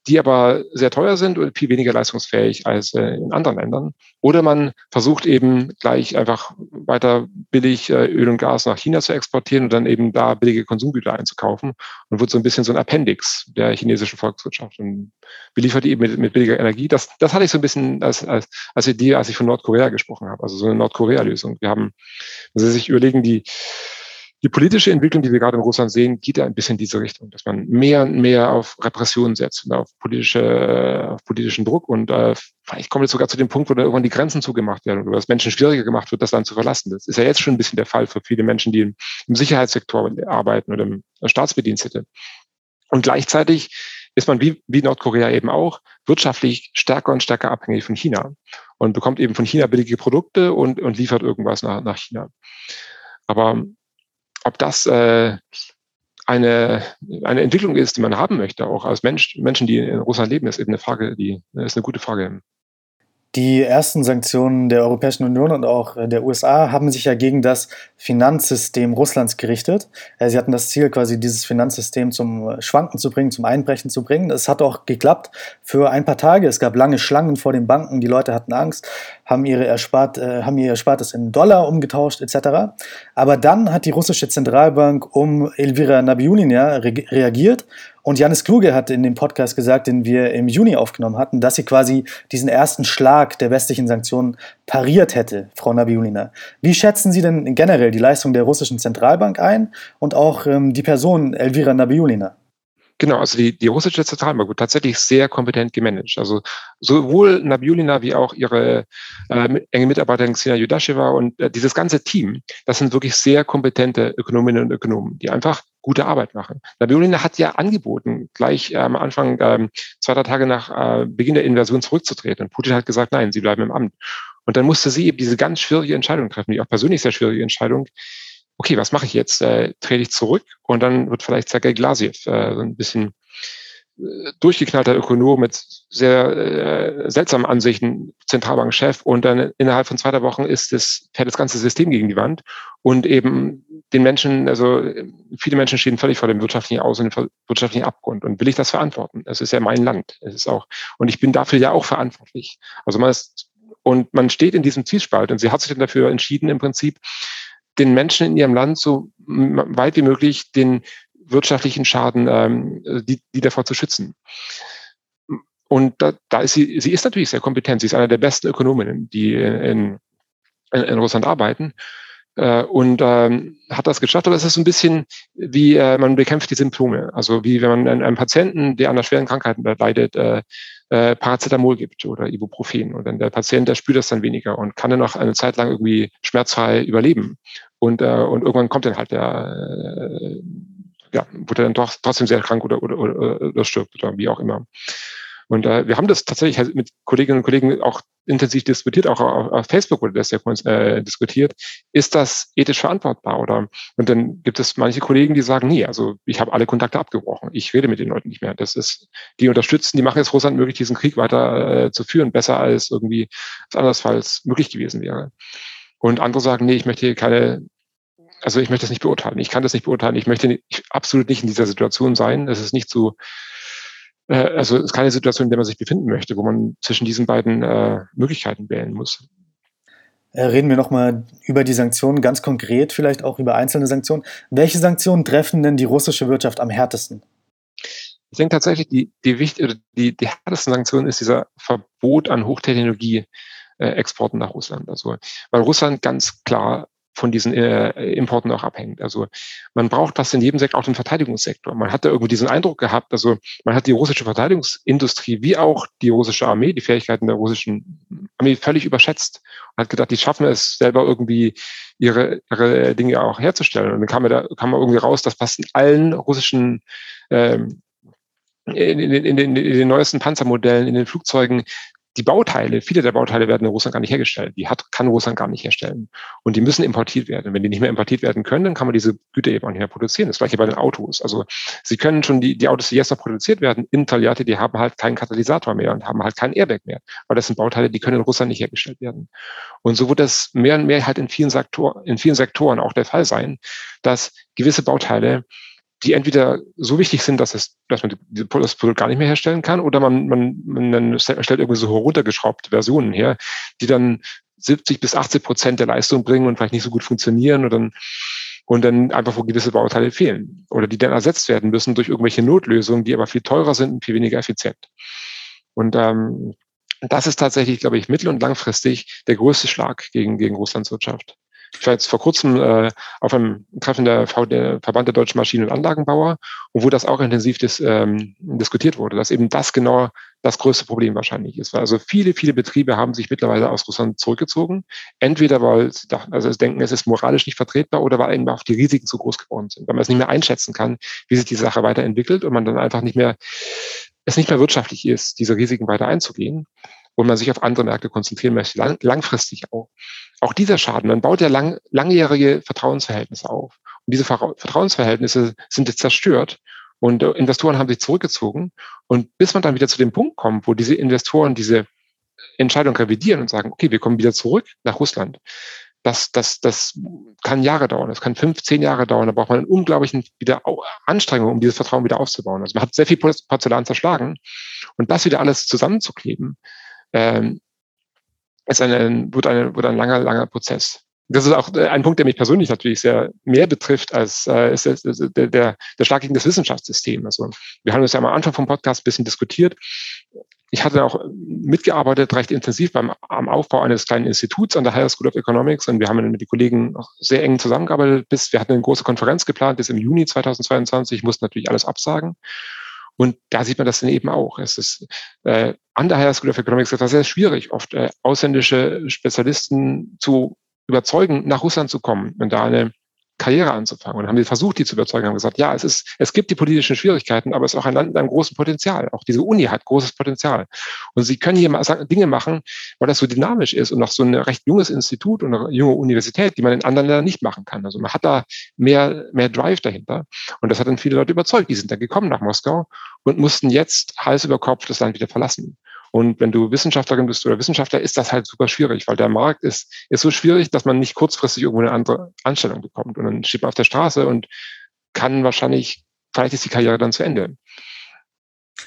die aber sehr teuer sind und viel weniger leistungsfähig als äh, in anderen Ländern. Oder man versucht eben gleich einfach weiter billig äh, Öl und Gas nach China zu exportieren und dann eben da billige Konsumgüter einzukaufen und wird so ein bisschen so ein Appendix der chinesischen Volkswirtschaft und beliefert die eben mit, mit billiger Energie. Das, das hatte ich so ein bisschen als, als, als Idee, als ich von Nordkorea gesprochen habe, also so eine Nordkorea-Lösung. Wir haben, wenn Sie sich überlegen, die die politische Entwicklung, die wir gerade in Russland sehen, geht ja ein bisschen in diese Richtung, dass man mehr und mehr auf Repression setzt und auf, politische, auf politischen Druck und äh, vielleicht kommt es sogar zu dem Punkt, wo da irgendwann die Grenzen zugemacht werden oder es Menschen schwieriger gemacht wird, das Land zu verlassen. Das ist ja jetzt schon ein bisschen der Fall für viele Menschen, die im, im Sicherheitssektor arbeiten oder im Staatsbedienstete. Und gleichzeitig ist man wie, wie Nordkorea eben auch wirtschaftlich stärker und stärker abhängig von China und bekommt eben von China billige Produkte und, und liefert irgendwas nach, nach China. Aber ob das äh, eine, eine Entwicklung ist, die man haben möchte, auch als Mensch, Menschen, die in Russland leben, ist eben eine Frage, die ist eine gute Frage. Die ersten Sanktionen der Europäischen Union und auch der USA haben sich ja gegen das Finanzsystem Russlands gerichtet. Sie hatten das Ziel, quasi dieses Finanzsystem zum Schwanken zu bringen, zum Einbrechen zu bringen. Es hat auch geklappt für ein paar Tage. Es gab lange Schlangen vor den Banken. Die Leute hatten Angst, haben, ihre Erspart, äh, haben ihr Erspartes in Dollar umgetauscht etc. Aber dann hat die russische Zentralbank um Elvira Nabiulina re reagiert und Janis Kluge hat in dem Podcast gesagt, den wir im Juni aufgenommen hatten, dass sie quasi diesen ersten Schlag der westlichen Sanktionen pariert hätte, Frau Nabiulina. Wie schätzen Sie denn generell die Leistung der russischen Zentralbank ein und auch ähm, die Person Elvira Nabiulina? Genau, also die, die russische Zentralbank wird tatsächlich sehr kompetent gemanagt. Also sowohl Nabiulina wie auch ihre äh, enge Mitarbeiterin Xenia Yudasheva und äh, dieses ganze Team, das sind wirklich sehr kompetente Ökonominnen und Ökonomen, die einfach gute Arbeit machen. Nabiulina hat ja angeboten, gleich äh, am Anfang, ähm, zwei, drei Tage nach äh, Beginn der Invasion zurückzutreten. Und Putin hat gesagt, nein, sie bleiben im Amt. Und dann musste sie eben diese ganz schwierige Entscheidung treffen, die auch persönlich sehr schwierige Entscheidung, okay, was mache ich jetzt? Äh, trete ich zurück und dann wird vielleicht Sergei Glasiev äh, so ein bisschen äh, durchgeknallter Ökonom mit sehr äh, seltsamen Ansichten, Zentralbankchef und dann innerhalb von zwei Wochen ist das, fährt das ganze System gegen die Wand und eben den Menschen, also viele Menschen stehen völlig vor dem wirtschaftlichen Aus- und dem wirtschaftlichen Abgrund und will ich das verantworten? Es ist ja mein Land. Es ist auch, und ich bin dafür ja auch verantwortlich. Also man ist, und man steht in diesem Zielspalt und sie hat sich dann dafür entschieden, im Prinzip den Menschen in ihrem Land so weit wie möglich den wirtschaftlichen Schaden, ähm, die, die davor zu schützen. Und da, da ist sie, sie ist natürlich sehr kompetent. Sie ist eine der besten Ökonominnen, die in, in, in Russland arbeiten äh, und ähm, hat das geschafft. Aber es ist so ein bisschen wie äh, man bekämpft die Symptome. Also wie wenn man einem Patienten, der an einer schweren Krankheit leidet, äh, äh, Paracetamol gibt oder Ibuprofen. Und dann der Patient, der spürt das dann weniger und kann dann noch eine Zeit lang irgendwie schmerzfrei überleben. Und, äh, und irgendwann kommt dann halt der, äh, ja, wird er dann doch trotzdem sehr krank oder, oder, oder, oder stirbt oder wie auch immer. Und äh, wir haben das tatsächlich halt mit Kolleginnen und Kollegen auch intensiv diskutiert, auch auf, auf Facebook wurde das ja äh, diskutiert. Ist das ethisch verantwortbar? Oder und dann gibt es manche Kollegen, die sagen, nee, also ich habe alle Kontakte abgebrochen. Ich rede mit den Leuten nicht mehr. Das ist, die unterstützen, die machen jetzt Russland möglich, diesen Krieg weiter äh, zu führen, besser als irgendwie es andersfalls möglich gewesen wäre. Und andere sagen, nee, ich möchte hier keine also ich möchte das nicht beurteilen. Ich kann das nicht beurteilen. Ich möchte nicht, ich, absolut nicht in dieser Situation sein. Es ist nicht so, äh, also es ist keine Situation, in der man sich befinden möchte, wo man zwischen diesen beiden äh, Möglichkeiten wählen muss. Äh, reden wir nochmal über die Sanktionen, ganz konkret vielleicht auch über einzelne Sanktionen. Welche Sanktionen treffen denn die russische Wirtschaft am härtesten? Ich denke tatsächlich, die, die, wichtig, die, die härtesten Sanktionen ist dieser Verbot an Hochtechnologie-Exporten nach Russland. Also, weil Russland ganz klar von diesen äh, Importen auch abhängt. Also man braucht das in jedem Sektor, auch im Verteidigungssektor. Man hat da irgendwie diesen Eindruck gehabt, also man hat die russische Verteidigungsindustrie wie auch die russische Armee, die Fähigkeiten der russischen Armee völlig überschätzt und hat gedacht, die schaffen es selber irgendwie ihre, ihre Dinge auch herzustellen. Und dann kam, da, kam man irgendwie raus, dass fast in allen russischen ähm, in, in, in, in, den neuesten Panzermodellen, in den Flugzeugen die Bauteile, viele der Bauteile werden in Russland gar nicht hergestellt. Die hat, kann Russland gar nicht herstellen. Und die müssen importiert werden. Wenn die nicht mehr importiert werden können, dann kann man diese Güter eben auch nicht mehr produzieren. Das gleiche bei den Autos. Also sie können schon die, die Autos, die jetzt noch produziert werden, in Toyota, die haben halt keinen Katalysator mehr und haben halt keinen Airbag mehr. Weil das sind Bauteile, die können in Russland nicht hergestellt werden. Und so wird das mehr und mehr halt in vielen, Sektor, in vielen Sektoren auch der Fall sein, dass gewisse Bauteile die entweder so wichtig sind, dass, es, dass man das Produkt gar nicht mehr herstellen kann, oder man, man, man stellt irgendwie so runtergeschraubte Versionen her, die dann 70 bis 80 Prozent der Leistung bringen und vielleicht nicht so gut funktionieren und dann, und dann einfach wo gewisse Bauteile fehlen oder die dann ersetzt werden müssen durch irgendwelche Notlösungen, die aber viel teurer sind und viel weniger effizient. Und ähm, das ist tatsächlich, glaube ich, mittel- und langfristig der größte Schlag gegen, gegen Russlands Wirtschaft. Ich war jetzt vor kurzem äh, auf einem Treffen der, v der Verband der deutschen Maschinen- und Anlagenbauer, wo das auch intensiv dis ähm, diskutiert wurde, dass eben das genau das größte Problem wahrscheinlich ist. Also viele, viele Betriebe haben sich mittlerweile aus Russland zurückgezogen. Entweder weil sie dachten, also denken, es ist moralisch nicht vertretbar oder weil einfach die Risiken zu groß geworden sind, weil man es nicht mehr einschätzen kann, wie sich die Sache weiterentwickelt und man dann einfach nicht mehr, es nicht mehr wirtschaftlich ist, diese Risiken weiter einzugehen und man sich auf andere Märkte konzentrieren möchte, lang, langfristig auch. Auch dieser Schaden, man baut ja lang, langjährige Vertrauensverhältnisse auf. Und diese Vertrauensverhältnisse sind jetzt zerstört und äh, Investoren haben sich zurückgezogen. Und bis man dann wieder zu dem Punkt kommt, wo diese Investoren diese Entscheidung revidieren und sagen, okay, wir kommen wieder zurück nach Russland, das, das, das kann Jahre dauern, das kann fünf, zehn Jahre dauern. Da braucht man einen unglaublichen wieder Anstrengung, um dieses Vertrauen wieder aufzubauen. Also man hat sehr viel Porzellan zerschlagen und das wieder alles zusammenzukleben, ähm, ist eine, wird, eine, wird ein langer, langer Prozess. Das ist auch ein Punkt, der mich persönlich natürlich sehr mehr betrifft als äh, ist, ist, ist der, der, der Schlag gegen das Wissenschaftssystem. Also wir haben uns ja am Anfang vom Podcast ein bisschen diskutiert. Ich hatte auch mitgearbeitet, recht intensiv beim am Aufbau eines kleinen Instituts an der Higher School of Economics und wir haben mit den Kollegen auch sehr eng zusammengearbeitet, bis wir hatten eine große Konferenz geplant, bis im Juni 2022, mussten natürlich alles absagen. Und da sieht man das dann eben auch. Es ist äh, an der Higher School of Economics etwas sehr schwierig, oft äh, ausländische Spezialisten zu überzeugen, nach Russland zu kommen und da eine Karriere anzufangen. Und haben wir versucht, die zu überzeugen, haben gesagt, ja, es ist, es gibt die politischen Schwierigkeiten, aber es ist auch ein Land mit einem großen Potenzial. Auch diese Uni hat großes Potenzial. Und sie können hier mal Dinge machen, weil das so dynamisch ist und noch so ein recht junges Institut und eine junge Universität, die man in anderen Ländern nicht machen kann. Also man hat da mehr, mehr Drive dahinter. Und das hat dann viele Leute überzeugt. Die sind dann gekommen nach Moskau und mussten jetzt Hals über Kopf das Land wieder verlassen. Und wenn du Wissenschaftlerin bist oder Wissenschaftler, ist das halt super schwierig, weil der Markt ist, ist so schwierig, dass man nicht kurzfristig irgendwo eine andere Anstellung bekommt. Und dann steht man auf der Straße und kann wahrscheinlich, vielleicht ist die Karriere dann zu Ende.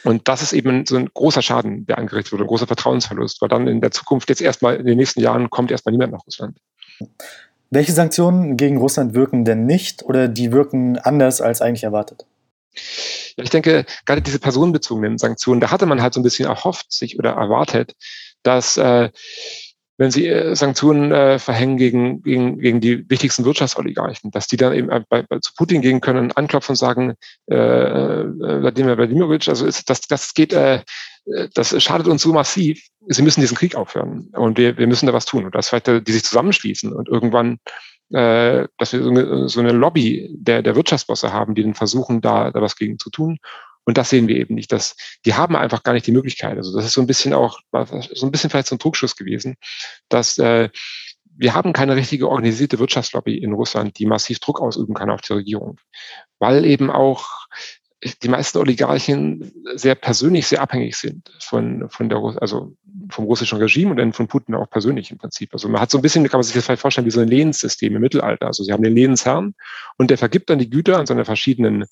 Und das ist eben so ein großer Schaden, der angerichtet wurde, ein großer Vertrauensverlust, weil dann in der Zukunft jetzt erstmal in den nächsten Jahren kommt erstmal niemand nach Russland. Welche Sanktionen gegen Russland wirken denn nicht oder die wirken anders als eigentlich erwartet? Ja, ich denke, gerade diese personenbezogenen Sanktionen, da hatte man halt so ein bisschen erhofft sich oder erwartet, dass äh, wenn sie äh, Sanktionen äh, verhängen gegen, gegen, gegen die wichtigsten Wirtschaftsoligarchen, dass die dann eben bei, bei, zu Putin gehen können, anklopfen und sagen, äh, äh, Wladimir Wladimirovich, also ist, das, das geht, äh, das schadet uns so massiv, sie müssen diesen Krieg aufhören und wir, wir müssen da was tun. Und das vielleicht, die sich zusammenschließen und irgendwann äh, dass wir so eine, so eine Lobby der, der Wirtschaftsbosse haben, die dann versuchen, da, da was gegen zu tun. Und das sehen wir eben nicht. Das, die haben einfach gar nicht die Möglichkeit. Also das ist so ein bisschen auch, so ein bisschen vielleicht so ein Druckschuss gewesen, dass äh, wir haben keine richtige organisierte Wirtschaftslobby in Russland, die massiv Druck ausüben kann auf die Regierung, weil eben auch die meisten Oligarchen sehr persönlich sehr abhängig sind von, von der, also vom russischen Regime und dann von Putin auch persönlich im Prinzip. Also man hat so ein bisschen, kann man sich das vielleicht vorstellen, wie so ein Lehenssystem im Mittelalter. Also sie haben den Lehensherrn und der vergibt dann die Güter an seine verschiedenen,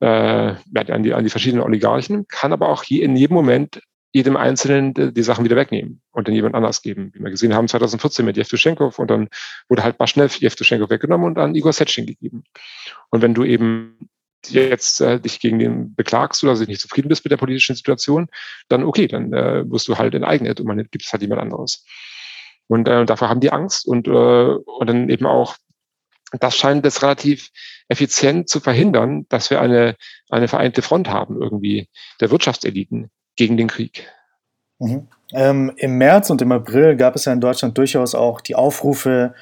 äh, an, die, an die verschiedenen Oligarchen, kann aber auch je, in jedem Moment jedem Einzelnen die, Sachen wieder wegnehmen und dann jemand anders geben. Wie wir gesehen haben 2014 mit Jevtuschenkov und dann wurde halt Baschnev Jevtuschenkov weggenommen und an Igor Setschin gegeben. Und wenn du eben jetzt äh, dich gegen den beklagst oder sich nicht zufrieden bist mit der politischen Situation, dann okay, dann äh, wirst du halt enteignet und man gibt es halt jemand anderes. Und äh, dafür haben die Angst und, äh, und dann eben auch, das scheint es relativ effizient zu verhindern, dass wir eine, eine vereinte Front haben, irgendwie der Wirtschaftseliten gegen den Krieg. Mhm. Ähm, Im März und im April gab es ja in Deutschland durchaus auch die Aufrufe,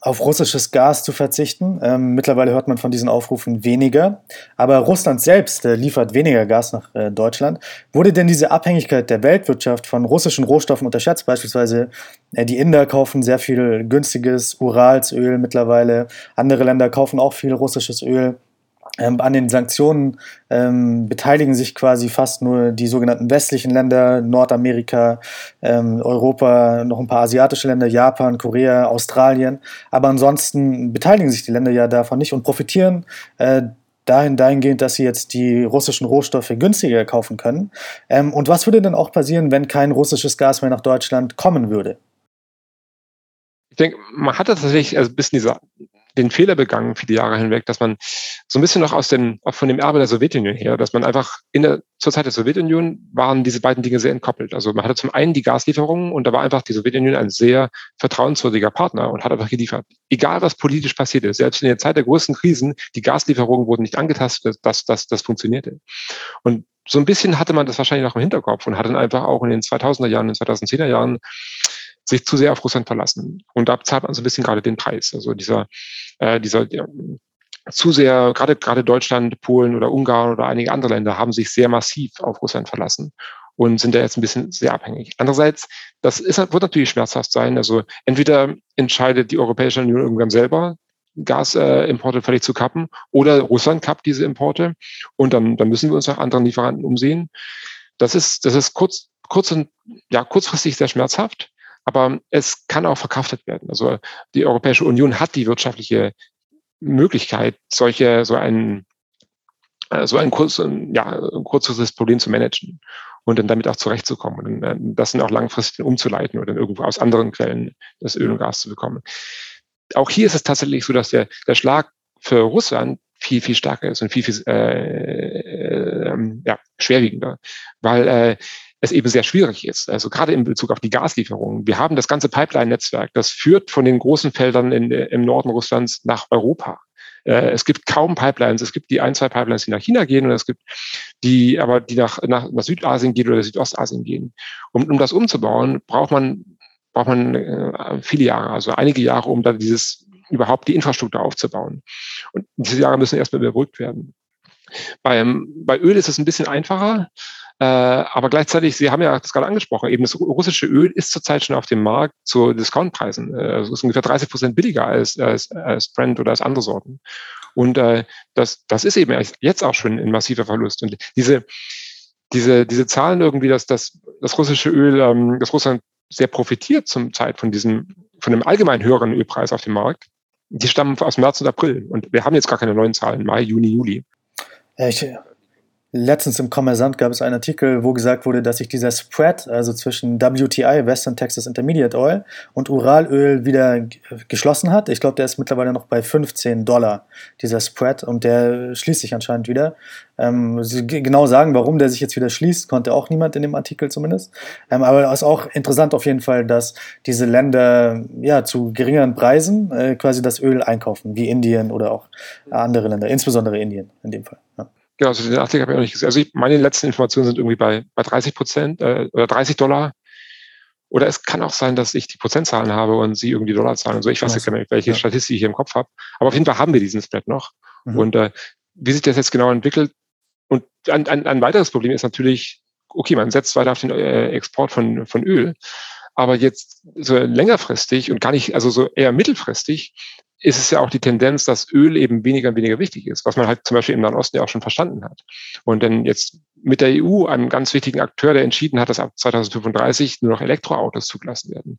auf russisches Gas zu verzichten. Ähm, mittlerweile hört man von diesen Aufrufen weniger. Aber Russland selbst äh, liefert weniger Gas nach äh, Deutschland. Wurde denn diese Abhängigkeit der Weltwirtschaft von russischen Rohstoffen unterschätzt? Beispielsweise äh, die Inder kaufen sehr viel günstiges Uralsöl mittlerweile. Andere Länder kaufen auch viel russisches Öl. Ähm, an den Sanktionen ähm, beteiligen sich quasi fast nur die sogenannten westlichen Länder, Nordamerika, ähm, Europa, noch ein paar asiatische Länder, Japan, Korea, Australien. Aber ansonsten beteiligen sich die Länder ja davon nicht und profitieren äh, dahin dahingehend, dass sie jetzt die russischen Rohstoffe günstiger kaufen können. Ähm, und was würde denn auch passieren, wenn kein russisches Gas mehr nach Deutschland kommen würde? Ich denke, man hat tatsächlich also ein bisschen diese den Fehler begangen, viele Jahre hinweg, dass man so ein bisschen noch aus dem, auch von dem Erbe der Sowjetunion her, dass man einfach in der, zur Zeit der Sowjetunion waren diese beiden Dinge sehr entkoppelt. Also man hatte zum einen die Gaslieferungen und da war einfach die Sowjetunion ein sehr vertrauenswürdiger Partner und hat einfach geliefert. Egal was politisch passiert ist, selbst in der Zeit der größten Krisen, die Gaslieferungen wurden nicht angetastet, das, das, das funktionierte. Und so ein bisschen hatte man das wahrscheinlich noch im Hinterkopf und hat dann einfach auch in den 2000er Jahren, in den 2010er Jahren sich zu sehr auf Russland verlassen. Und da zahlt man so ein bisschen gerade den Preis. Also dieser, äh, dieser ja, zu sehr, gerade, gerade Deutschland, Polen oder Ungarn oder einige andere Länder haben sich sehr massiv auf Russland verlassen und sind da jetzt ein bisschen sehr abhängig. Andererseits, das ist, wird natürlich schmerzhaft sein. Also entweder entscheidet die Europäische Union irgendwann selber, Gasimporte äh, völlig zu kappen, oder Russland kappt diese Importe und dann, dann müssen wir uns nach anderen Lieferanten umsehen. Das ist, das ist kurz, kurz und, ja, kurzfristig sehr schmerzhaft aber es kann auch verkraftet werden. Also die Europäische Union hat die wirtschaftliche Möglichkeit, solche, so ein, äh, so ein, kurz, ja, ein kurzes Problem zu managen und dann damit auch zurechtzukommen und äh, das dann auch langfristig umzuleiten oder dann irgendwo aus anderen Quellen das Öl und Gas zu bekommen. Auch hier ist es tatsächlich so, dass der, der Schlag für Russland viel, viel stärker ist und viel, viel äh, äh, ja, schwerwiegender, weil äh, es eben sehr schwierig ist. Also gerade in Bezug auf die Gaslieferungen. Wir haben das ganze Pipeline-Netzwerk, das führt von den großen Feldern in, im Norden Russlands nach Europa. Äh, es gibt kaum Pipelines. Es gibt die ein, zwei Pipelines, die nach China gehen und es gibt die, aber die nach, nach, nach Südasien gehen oder Südostasien gehen. Um, um das umzubauen, braucht man, braucht man äh, viele Jahre, also einige Jahre, um da dieses überhaupt die Infrastruktur aufzubauen. Und diese Jahre müssen erstmal überbrückt werden. Beim, bei Öl ist es ein bisschen einfacher. Äh, aber gleichzeitig, Sie haben ja das gerade angesprochen, eben das russische Öl ist zurzeit schon auf dem Markt zu Discountpreisen. Äh, also ist ungefähr 30 Prozent billiger als, als, als Brent oder als andere Sorten. Und äh, das, das ist eben jetzt auch schon ein massiver Verlust. Und diese, diese, diese Zahlen irgendwie, dass das, das russische Öl, ähm, dass Russland sehr profitiert zum Zeit von diesem, von dem allgemein höheren Ölpreis auf dem Markt, die stammen aus März und April. Und wir haben jetzt gar keine neuen Zahlen, Mai, Juni, Juli. Ich Letztens im Kommersant gab es einen Artikel, wo gesagt wurde, dass sich dieser Spread, also zwischen WTI, Western Texas Intermediate Oil, und Uralöl wieder geschlossen hat. Ich glaube, der ist mittlerweile noch bei 15 Dollar, dieser Spread, und der schließt sich anscheinend wieder. Ähm, genau sagen, warum der sich jetzt wieder schließt, konnte auch niemand in dem Artikel zumindest. Ähm, aber es ist auch interessant auf jeden Fall, dass diese Länder ja zu geringeren Preisen äh, quasi das Öl einkaufen, wie Indien oder auch andere Länder, insbesondere Indien in dem Fall. Ja. Genau, also den Artikel habe ich auch nicht gesehen. Also ich, meine letzten Informationen sind irgendwie bei, bei 30 Prozent äh, oder 30 Dollar. Oder es kann auch sein, dass ich die Prozentzahlen habe und Sie irgendwie Dollar zahlen und so. Ich weiß jetzt gar nicht, welche ja. Statistik ich hier im Kopf habe. Aber auf jeden Fall haben wir diesen Spread noch. Mhm. Und äh, wie sich das jetzt genau entwickelt, und ein, ein, ein weiteres Problem ist natürlich, okay, man setzt weiter auf den äh, Export von, von Öl. Aber jetzt so längerfristig und gar nicht, also so eher mittelfristig, ist es ja auch die Tendenz, dass Öl eben weniger und weniger wichtig ist, was man halt zum Beispiel im Nahen Osten ja auch schon verstanden hat. Und dann jetzt mit der EU, einem ganz wichtigen Akteur, der entschieden hat, dass ab 2035 nur noch Elektroautos zugelassen werden,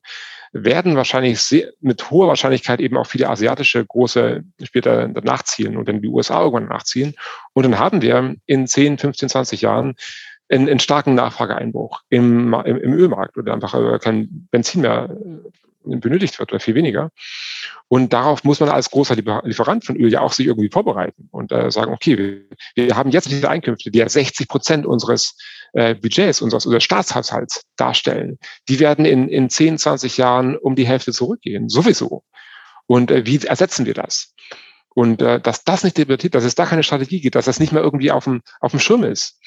werden wahrscheinlich sehr, mit hoher Wahrscheinlichkeit eben auch viele asiatische große später nachziehen und dann die USA irgendwann nachziehen. Und dann haben wir in 10, 15, 20 Jahren einen, einen starken Nachfrageeinbruch im, im, im Ölmarkt oder einfach äh, kein Benzin mehr benötigt wird oder viel weniger. Und darauf muss man als großer Lieferant von Öl ja auch sich irgendwie vorbereiten und äh, sagen, okay, wir, wir haben jetzt diese Einkünfte, die ja 60 Prozent unseres äh, Budgets, unseres, unseres Staatshaushalts darstellen. Die werden in, in 10, 20 Jahren um die Hälfte zurückgehen, sowieso. Und äh, wie ersetzen wir das? Und äh, dass das nicht debattiert, dass es da keine Strategie gibt, dass das nicht mehr irgendwie auf dem, auf dem Schirm ist,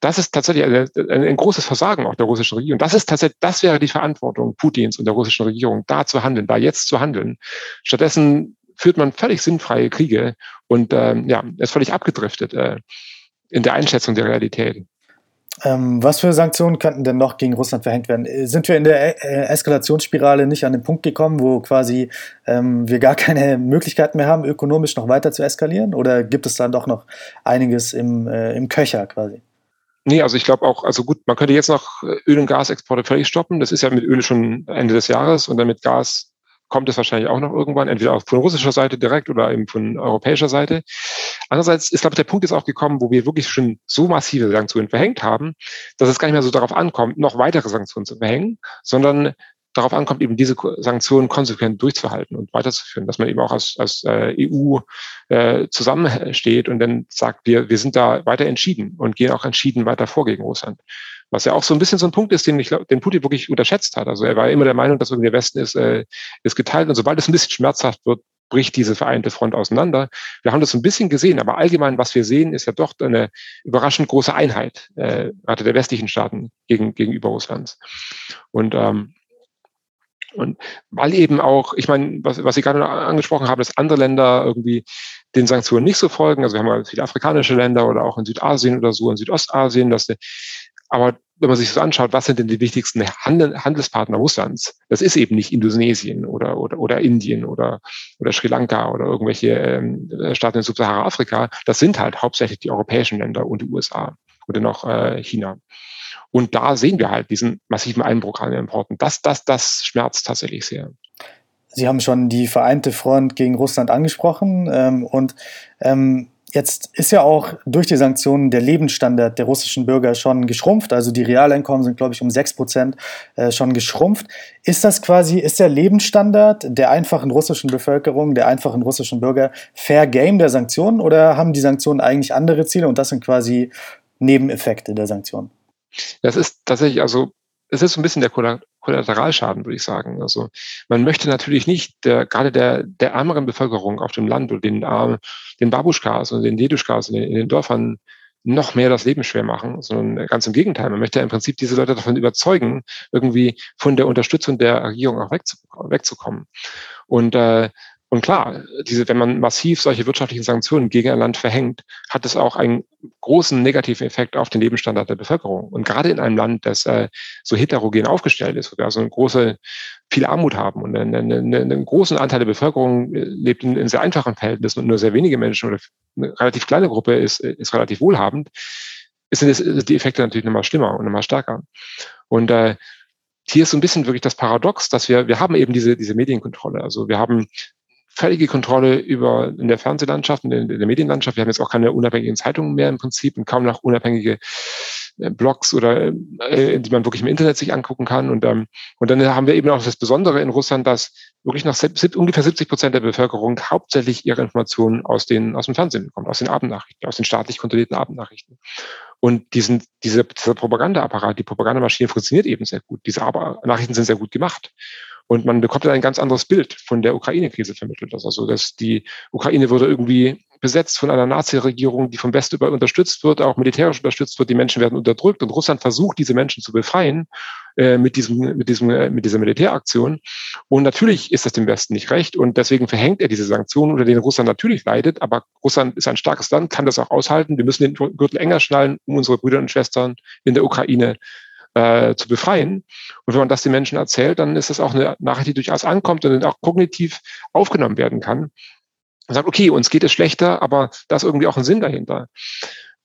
das ist tatsächlich ein, ein, großes Versagen auch der russischen Regierung. Das ist tatsächlich, das wäre die Verantwortung Putins und der russischen Regierung, da zu handeln, da jetzt zu handeln. Stattdessen führt man völlig sinnfreie Kriege und ähm, ja, ist völlig abgedriftet äh, in der Einschätzung der Realität. Ähm, was für Sanktionen könnten denn noch gegen Russland verhängt werden? Sind wir in der äh, Eskalationsspirale nicht an den Punkt gekommen, wo quasi ähm, wir gar keine Möglichkeit mehr haben, ökonomisch noch weiter zu eskalieren? Oder gibt es dann doch noch einiges im, äh, im Köcher quasi? Nee, also ich glaube auch, also gut, man könnte jetzt noch äh, Öl- und Gasexporte völlig stoppen. Das ist ja mit Öl schon Ende des Jahres und dann mit Gas kommt es wahrscheinlich auch noch irgendwann, entweder auch von russischer Seite direkt oder eben von europäischer Seite. Andererseits ist, glaube ich, der Punkt ist auch gekommen, wo wir wirklich schon so massive Sanktionen verhängt haben, dass es gar nicht mehr so darauf ankommt, noch weitere Sanktionen zu verhängen, sondern darauf ankommt, eben diese Sanktionen konsequent durchzuhalten und weiterzuführen, dass man eben auch als, als äh, EU äh, zusammensteht und dann sagt, wir, wir sind da weiter entschieden und gehen auch entschieden weiter vor gegen Russland. Was ja auch so ein bisschen so ein Punkt ist, den, ich, den Putin wirklich unterschätzt hat. Also er war immer der Meinung, dass irgendwie der Westen ist, äh, ist geteilt und sobald es ein bisschen schmerzhaft wird, bricht diese vereinte Front auseinander. Wir haben das ein bisschen gesehen, aber allgemein, was wir sehen, ist ja doch eine überraschend große Einheit, äh, gerade der westlichen Staaten gegen, gegenüber Russlands. Und ähm, und weil eben auch, ich meine, was, was Sie gerade angesprochen haben, dass andere Länder irgendwie den Sanktionen nicht so folgen. Also wir haben viele afrikanische Länder oder auch in Südasien oder so, in Südostasien, dass, aber wenn man sich das anschaut, was sind denn die wichtigsten Handel, Handelspartner Russlands? Das ist eben nicht Indonesien oder, oder, oder Indien oder, oder Sri Lanka oder irgendwelche ähm, Staaten in Subsahara-Afrika. Das sind halt hauptsächlich die europäischen Länder und die USA oder noch äh, China. Und da sehen wir halt diesen massiven Einbruch an Importen. Das, das, das schmerzt tatsächlich sehr. Sie haben schon die vereinte Front gegen Russland angesprochen. Ähm, und ähm, jetzt ist ja auch durch die Sanktionen der Lebensstandard der russischen Bürger schon geschrumpft. Also die Realeinkommen sind, glaube ich, um 6 Prozent äh, schon geschrumpft. Ist das quasi, ist der Lebensstandard der einfachen russischen Bevölkerung, der einfachen russischen Bürger Fair Game der Sanktionen oder haben die Sanktionen eigentlich andere Ziele und das sind quasi Nebeneffekte der Sanktionen? Das ist tatsächlich, also es ist so ein bisschen der Kollateralschaden, würde ich sagen. Also man möchte natürlich nicht der, gerade der, der ärmeren Bevölkerung auf dem Land oder den, äh, den Babuschkas und den Deduschkas in in den Dörfern noch mehr das Leben schwer machen, sondern ganz im Gegenteil. Man möchte im Prinzip diese Leute davon überzeugen, irgendwie von der Unterstützung der Regierung auch wegzukommen. Und äh, und klar, diese, wenn man massiv solche wirtschaftlichen Sanktionen gegen ein Land verhängt, hat es auch einen großen negativen Effekt auf den Lebensstandard der Bevölkerung. Und gerade in einem Land, das äh, so heterogen aufgestellt ist, wo wir also eine große, viel Armut haben und einen, einen, einen großen Anteil der Bevölkerung äh, lebt in, in sehr einfachen Verhältnissen und nur sehr wenige Menschen oder eine relativ kleine Gruppe ist, ist relativ wohlhabend, sind die Effekte natürlich nochmal schlimmer und nochmal stärker. Und äh, hier ist so ein bisschen wirklich das Paradox, dass wir, wir haben eben diese, diese Medienkontrolle. Also wir haben völlige Kontrolle über in der Fernsehlandschaft, in der, in der Medienlandschaft. Wir haben jetzt auch keine unabhängigen Zeitungen mehr im Prinzip und kaum noch unabhängige äh, Blogs oder äh, die man wirklich im Internet sich angucken kann. Und, ähm, und dann haben wir eben auch das Besondere in Russland, dass wirklich noch ungefähr 70 Prozent der Bevölkerung hauptsächlich ihre Informationen aus, den, aus dem Fernsehen bekommt, aus den Abendnachrichten, aus den staatlich kontrollierten Abendnachrichten. Und diesen, diese, dieser Propagandaapparat, die Propagandamaschine funktioniert eben sehr gut. Diese Nachrichten sind sehr gut gemacht. Und man bekommt dann ein ganz anderes Bild von der Ukraine-Krise vermittelt. Also, dass die Ukraine würde irgendwie besetzt von einer Nazi-Regierung, die vom Westen über unterstützt wird, auch militärisch unterstützt wird. Die Menschen werden unterdrückt und Russland versucht, diese Menschen zu befreien äh, mit diesem, mit diesem, äh, mit dieser Militäraktion. Und natürlich ist das dem Westen nicht recht und deswegen verhängt er diese Sanktionen, unter denen Russland natürlich leidet. Aber Russland ist ein starkes Land, kann das auch aushalten. Wir müssen den Gürtel enger schnallen, um unsere Brüder und Schwestern in der Ukraine äh, zu befreien. Und wenn man das den Menschen erzählt, dann ist das auch eine Nachricht, die durchaus ankommt und auch kognitiv aufgenommen werden kann. Man sagt, okay, uns geht es schlechter, aber da ist irgendwie auch ein Sinn dahinter.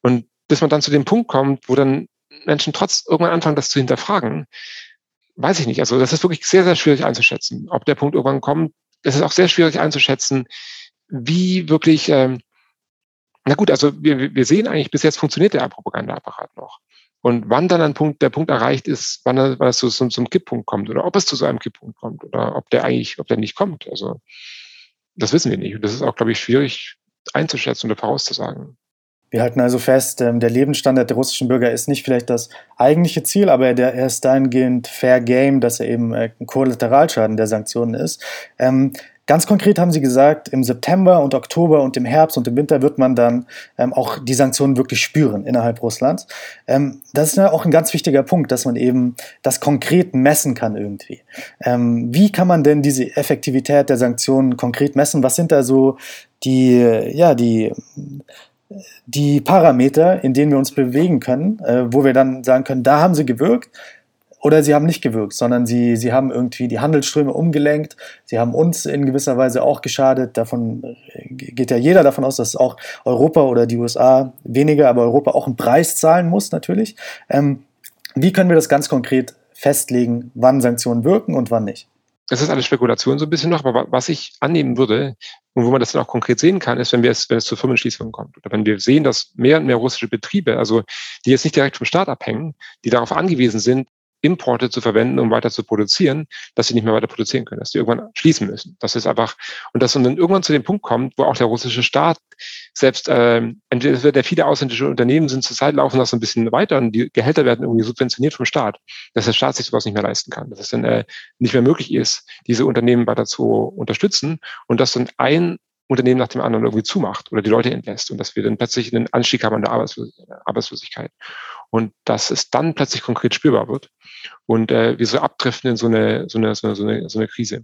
Und bis man dann zu dem Punkt kommt, wo dann Menschen trotz irgendwann anfangen, das zu hinterfragen, weiß ich nicht. Also das ist wirklich sehr, sehr schwierig einzuschätzen. Ob der Punkt irgendwann kommt, es ist auch sehr schwierig einzuschätzen, wie wirklich, ähm, na gut, also wir, wir sehen eigentlich, bis jetzt funktioniert der Propagandaapparat noch. Und wann dann ein Punkt, der Punkt erreicht ist, wann, er, wann es zu, zum, zum Kipppunkt kommt oder ob es zu so einem Kipppunkt kommt oder ob der eigentlich, ob der nicht kommt. Also das wissen wir nicht. Und das ist auch, glaube ich, schwierig einzuschätzen oder vorauszusagen. Wir halten also fest, ähm, der Lebensstandard der russischen Bürger ist nicht vielleicht das eigentliche Ziel, aber er ist dahingehend fair game, dass er eben äh, ein Kollateralschaden der Sanktionen ist. Ganz konkret haben Sie gesagt, im September und Oktober und im Herbst und im Winter wird man dann ähm, auch die Sanktionen wirklich spüren innerhalb Russlands. Ähm, das ist ja auch ein ganz wichtiger Punkt, dass man eben das konkret messen kann irgendwie. Ähm, wie kann man denn diese Effektivität der Sanktionen konkret messen? Was sind da so die, ja, die, die Parameter, in denen wir uns bewegen können, äh, wo wir dann sagen können, da haben sie gewirkt, oder sie haben nicht gewirkt, sondern sie, sie haben irgendwie die Handelsströme umgelenkt, sie haben uns in gewisser Weise auch geschadet. Davon äh, geht ja jeder davon aus, dass auch Europa oder die USA weniger, aber Europa auch einen Preis zahlen muss natürlich. Ähm, wie können wir das ganz konkret festlegen, wann Sanktionen wirken und wann nicht? Es ist alles Spekulation so ein bisschen noch, aber was ich annehmen würde und wo man das dann auch konkret sehen kann, ist, wenn, wir es, wenn es zu Firmenschließungen kommt oder wenn wir sehen, dass mehr und mehr russische Betriebe, also die jetzt nicht direkt vom Staat abhängen, die darauf angewiesen sind, Importe zu verwenden, um weiter zu produzieren, dass sie nicht mehr weiter produzieren können, dass sie irgendwann schließen müssen. Das ist einfach, und dass man dann irgendwann zu dem Punkt kommt, wo auch der russische Staat selbst, ähm, entweder der viele ausländische Unternehmen sind zur Zeit laufen das ein bisschen weiter und die Gehälter werden irgendwie subventioniert vom Staat, dass der Staat sich sowas nicht mehr leisten kann, dass es dann äh, nicht mehr möglich ist, diese Unternehmen weiter zu unterstützen und dass dann ein Unternehmen nach dem anderen irgendwie zumacht oder die Leute entlässt und dass wir dann plötzlich einen Anstieg haben an der Arbeitslosigkeit und dass es dann plötzlich konkret spürbar wird und äh, wir so abdriften in so eine, so eine, so eine, so eine, so eine Krise.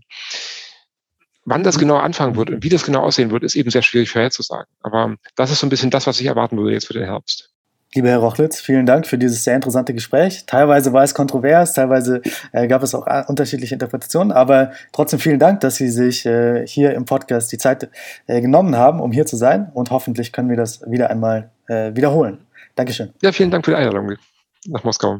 Wann das genau anfangen wird und wie das genau aussehen wird, ist eben sehr schwierig vorherzusagen. Aber das ist so ein bisschen das, was ich erwarten würde jetzt für den Herbst. Lieber Herr Rochlitz, vielen Dank für dieses sehr interessante Gespräch. Teilweise war es kontrovers, teilweise äh, gab es auch äh, unterschiedliche Interpretationen, aber trotzdem vielen Dank, dass Sie sich äh, hier im Podcast die Zeit äh, genommen haben, um hier zu sein und hoffentlich können wir das wieder einmal äh, wiederholen. Dankeschön. Ja, vielen Dank für die Einladung nach Moskau.